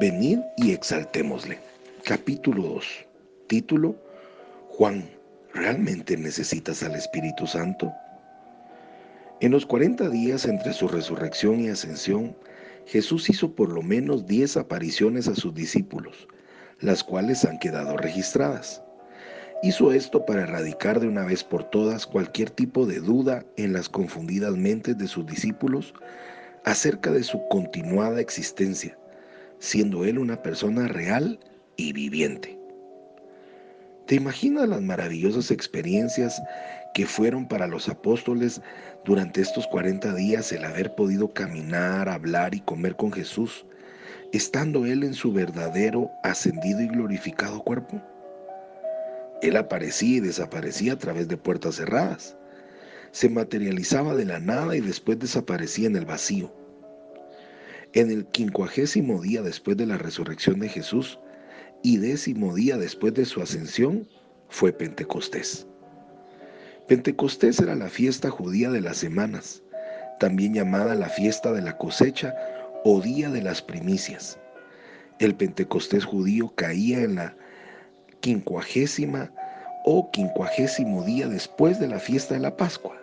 Venid y exaltémosle. Capítulo 2. Título. Juan, ¿realmente necesitas al Espíritu Santo? En los 40 días entre su resurrección y ascensión, Jesús hizo por lo menos 10 apariciones a sus discípulos, las cuales han quedado registradas. Hizo esto para erradicar de una vez por todas cualquier tipo de duda en las confundidas mentes de sus discípulos acerca de su continuada existencia siendo Él una persona real y viviente. ¿Te imaginas las maravillosas experiencias que fueron para los apóstoles durante estos 40 días el haber podido caminar, hablar y comer con Jesús, estando Él en su verdadero, ascendido y glorificado cuerpo? Él aparecía y desaparecía a través de puertas cerradas. Se materializaba de la nada y después desaparecía en el vacío. En el quincuagésimo día después de la resurrección de Jesús y décimo día después de su ascensión fue Pentecostés. Pentecostés era la fiesta judía de las semanas, también llamada la fiesta de la cosecha o día de las primicias. El Pentecostés judío caía en la quincuagésima o quincuagésimo día después de la fiesta de la Pascua.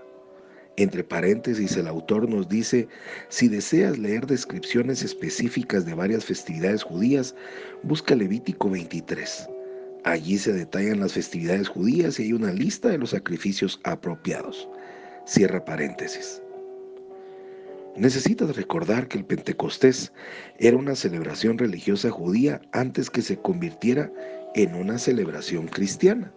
Entre paréntesis, el autor nos dice, si deseas leer descripciones específicas de varias festividades judías, busca Levítico 23. Allí se detallan las festividades judías y hay una lista de los sacrificios apropiados. Cierra paréntesis. Necesitas recordar que el Pentecostés era una celebración religiosa judía antes que se convirtiera en una celebración cristiana.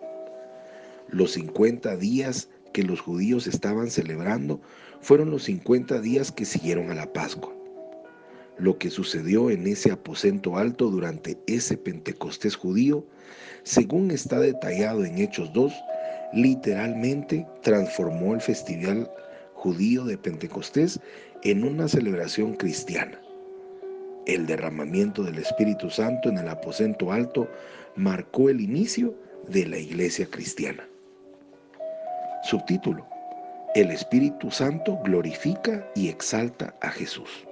Los 50 días que los judíos estaban celebrando fueron los 50 días que siguieron a la Pascua. Lo que sucedió en ese aposento alto durante ese Pentecostés judío, según está detallado en Hechos 2, literalmente transformó el festival judío de Pentecostés en una celebración cristiana. El derramamiento del Espíritu Santo en el aposento alto marcó el inicio de la iglesia cristiana. Subtítulo. El Espíritu Santo glorifica y exalta a Jesús.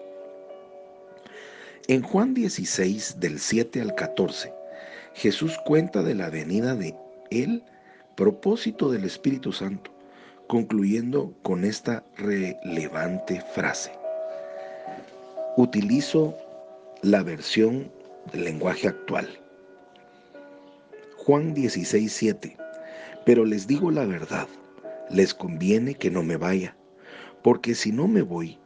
En Juan 16, del 7 al 14, Jesús cuenta de la venida de Él, propósito del Espíritu Santo, concluyendo con esta relevante frase. Utilizo la versión del lenguaje actual. Juan 16, 7. Pero les digo la verdad les conviene que no me vaya, porque si no me voy,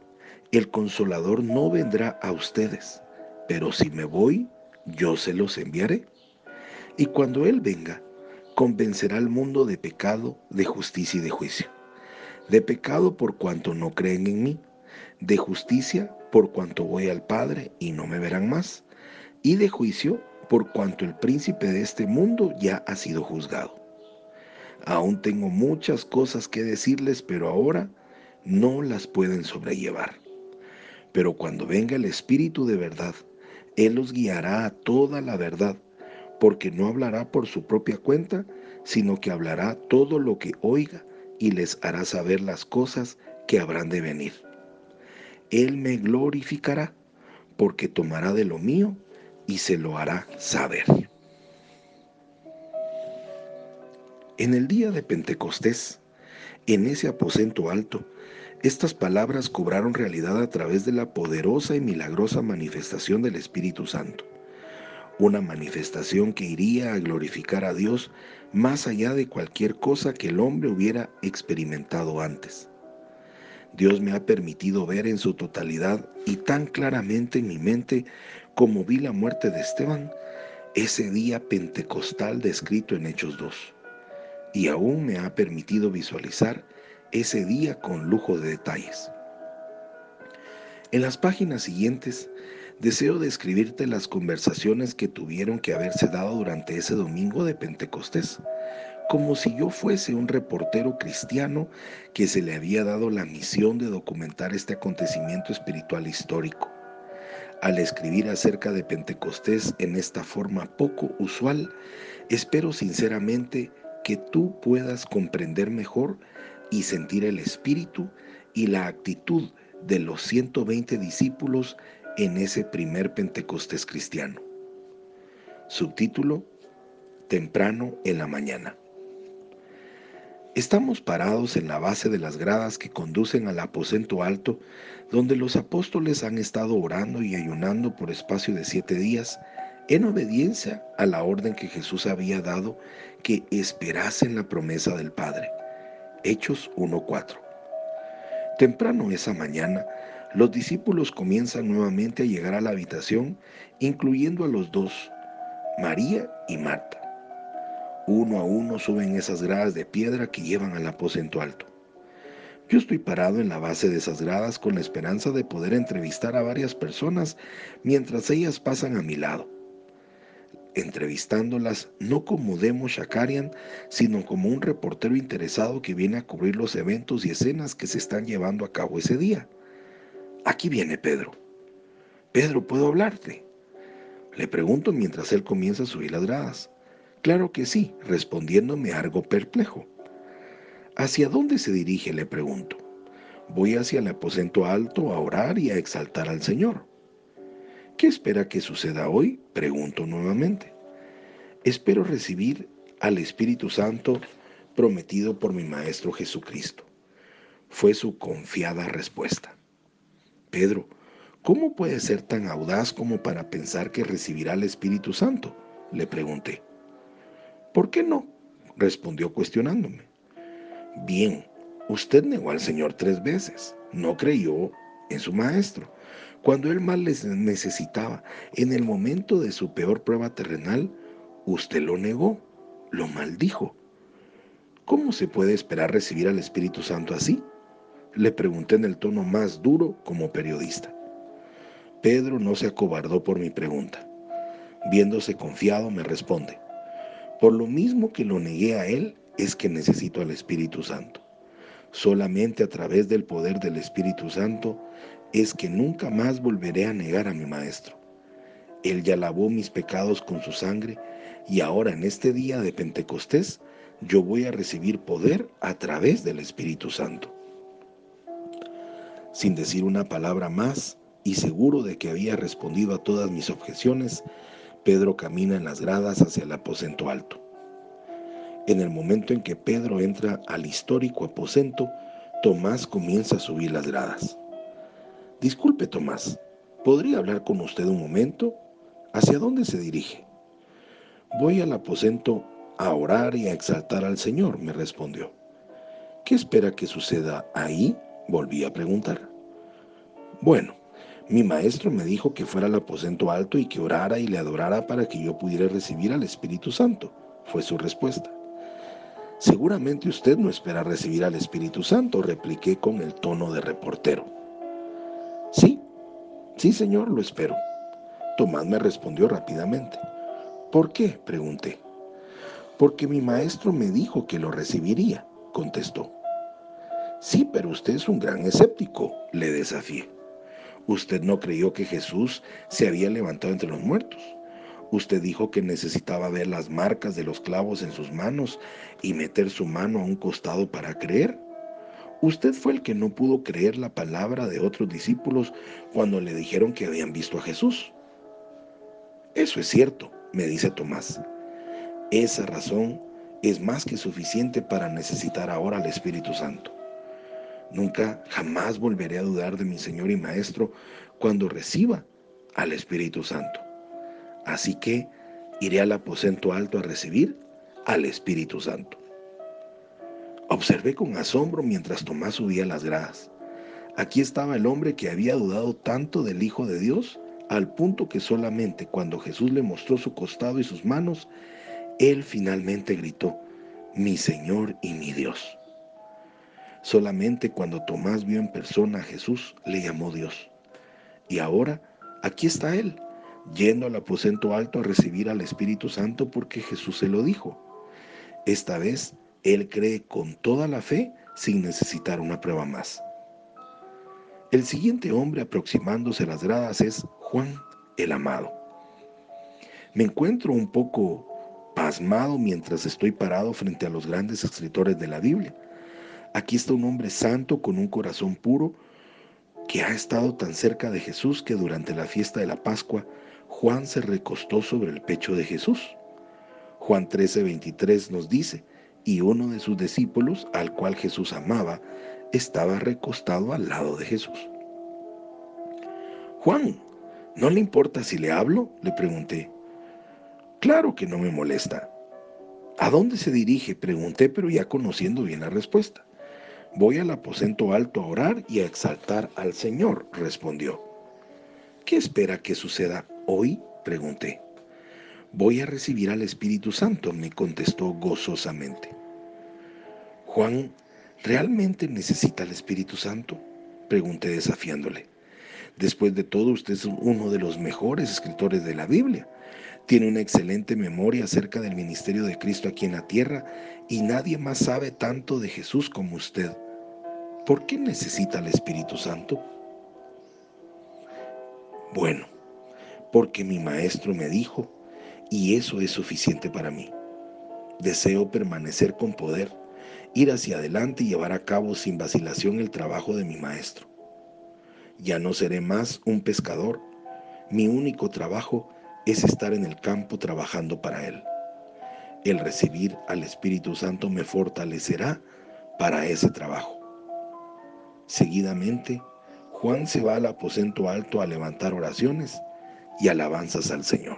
el consolador no vendrá a ustedes, pero si me voy, yo se los enviaré. Y cuando Él venga, convencerá al mundo de pecado, de justicia y de juicio. De pecado por cuanto no creen en mí, de justicia por cuanto voy al Padre y no me verán más, y de juicio por cuanto el príncipe de este mundo ya ha sido juzgado. Aún tengo muchas cosas que decirles, pero ahora no las pueden sobrellevar. Pero cuando venga el Espíritu de verdad, Él los guiará a toda la verdad, porque no hablará por su propia cuenta, sino que hablará todo lo que oiga y les hará saber las cosas que habrán de venir. Él me glorificará, porque tomará de lo mío y se lo hará saber. En el día de Pentecostés, en ese aposento alto, estas palabras cobraron realidad a través de la poderosa y milagrosa manifestación del Espíritu Santo. Una manifestación que iría a glorificar a Dios más allá de cualquier cosa que el hombre hubiera experimentado antes. Dios me ha permitido ver en su totalidad y tan claramente en mi mente como vi la muerte de Esteban, ese día pentecostal descrito en Hechos 2 y aún me ha permitido visualizar ese día con lujo de detalles. En las páginas siguientes deseo describirte las conversaciones que tuvieron que haberse dado durante ese domingo de Pentecostés, como si yo fuese un reportero cristiano que se le había dado la misión de documentar este acontecimiento espiritual histórico. Al escribir acerca de Pentecostés en esta forma poco usual, espero sinceramente que tú puedas comprender mejor y sentir el espíritu y la actitud de los 120 discípulos en ese primer Pentecostés cristiano. Subtítulo, Temprano en la mañana. Estamos parados en la base de las gradas que conducen al aposento alto, donde los apóstoles han estado orando y ayunando por espacio de siete días, en obediencia a la orden que Jesús había dado que esperasen la promesa del Padre. Hechos 1.4. Temprano esa mañana, los discípulos comienzan nuevamente a llegar a la habitación, incluyendo a los dos, María y Marta. Uno a uno suben esas gradas de piedra que llevan al aposento alto. Yo estoy parado en la base de esas gradas con la esperanza de poder entrevistar a varias personas mientras ellas pasan a mi lado entrevistándolas no como Demo Shakarian, sino como un reportero interesado que viene a cubrir los eventos y escenas que se están llevando a cabo ese día. Aquí viene Pedro. Pedro, ¿puedo hablarte? Le pregunto mientras él comienza a subir las gradas. Claro que sí, respondiéndome algo perplejo. ¿Hacia dónde se dirige? Le pregunto. Voy hacia el aposento alto a orar y a exaltar al Señor. ¿Qué espera que suceda hoy? Pregunto nuevamente. Espero recibir al Espíritu Santo prometido por mi Maestro Jesucristo. Fue su confiada respuesta. Pedro, ¿cómo puede ser tan audaz como para pensar que recibirá al Espíritu Santo? Le pregunté. ¿Por qué no? respondió cuestionándome. Bien, usted negó al Señor tres veces, no creyó en su Maestro cuando él más les necesitaba, en el momento de su peor prueba terrenal, usted lo negó, lo maldijo. ¿Cómo se puede esperar recibir al Espíritu Santo así? Le pregunté en el tono más duro como periodista. Pedro no se acobardó por mi pregunta. Viéndose confiado, me responde, por lo mismo que lo negué a él, es que necesito al Espíritu Santo. Solamente a través del poder del Espíritu Santo es que nunca más volveré a negar a mi Maestro. Él ya lavó mis pecados con su sangre y ahora en este día de Pentecostés yo voy a recibir poder a través del Espíritu Santo. Sin decir una palabra más y seguro de que había respondido a todas mis objeciones, Pedro camina en las gradas hacia el aposento alto. En el momento en que Pedro entra al histórico aposento, Tomás comienza a subir las gradas. Disculpe, Tomás, ¿podría hablar con usted un momento? ¿Hacia dónde se dirige? Voy al aposento a orar y a exaltar al Señor, me respondió. ¿Qué espera que suceda ahí? Volví a preguntar. Bueno, mi maestro me dijo que fuera al aposento alto y que orara y le adorara para que yo pudiera recibir al Espíritu Santo, fue su respuesta. Seguramente usted no espera recibir al Espíritu Santo, repliqué con el tono de reportero. Sí, señor, lo espero. Tomás me respondió rápidamente. ¿Por qué? pregunté. Porque mi maestro me dijo que lo recibiría, contestó. Sí, pero usted es un gran escéptico, le desafié. Usted no creyó que Jesús se había levantado entre los muertos. Usted dijo que necesitaba ver las marcas de los clavos en sus manos y meter su mano a un costado para creer. Usted fue el que no pudo creer la palabra de otros discípulos cuando le dijeron que habían visto a Jesús. Eso es cierto, me dice Tomás. Esa razón es más que suficiente para necesitar ahora al Espíritu Santo. Nunca, jamás volveré a dudar de mi Señor y Maestro cuando reciba al Espíritu Santo. Así que iré al aposento alto a recibir al Espíritu Santo. Observé con asombro mientras Tomás subía las gradas. Aquí estaba el hombre que había dudado tanto del Hijo de Dios, al punto que solamente cuando Jesús le mostró su costado y sus manos, él finalmente gritó, mi Señor y mi Dios. Solamente cuando Tomás vio en persona a Jesús, le llamó Dios. Y ahora, aquí está él, yendo al aposento alto a recibir al Espíritu Santo porque Jesús se lo dijo. Esta vez él cree con toda la fe sin necesitar una prueba más. El siguiente hombre aproximándose a las gradas es Juan el Amado. Me encuentro un poco pasmado mientras estoy parado frente a los grandes escritores de la Biblia. Aquí está un hombre santo con un corazón puro, que ha estado tan cerca de Jesús que durante la fiesta de la Pascua Juan se recostó sobre el pecho de Jesús. Juan 13:23 nos dice, y uno de sus discípulos, al cual Jesús amaba, estaba recostado al lado de Jesús. Juan, ¿no le importa si le hablo? le pregunté. Claro que no me molesta. ¿A dónde se dirige? Pregunté, pero ya conociendo bien la respuesta. Voy al aposento alto a orar y a exaltar al Señor, respondió. ¿Qué espera que suceda hoy? Pregunté. Voy a recibir al Espíritu Santo, me contestó gozosamente. Juan, ¿realmente necesita el Espíritu Santo? Pregunté desafiándole. Después de todo, usted es uno de los mejores escritores de la Biblia. Tiene una excelente memoria acerca del ministerio de Cristo aquí en la tierra y nadie más sabe tanto de Jesús como usted. ¿Por qué necesita el Espíritu Santo? Bueno, porque mi maestro me dijo, y eso es suficiente para mí. Deseo permanecer con poder, ir hacia adelante y llevar a cabo sin vacilación el trabajo de mi maestro. Ya no seré más un pescador, mi único trabajo es estar en el campo trabajando para Él. El recibir al Espíritu Santo me fortalecerá para ese trabajo. Seguidamente, Juan se va al aposento alto a levantar oraciones y alabanzas al Señor.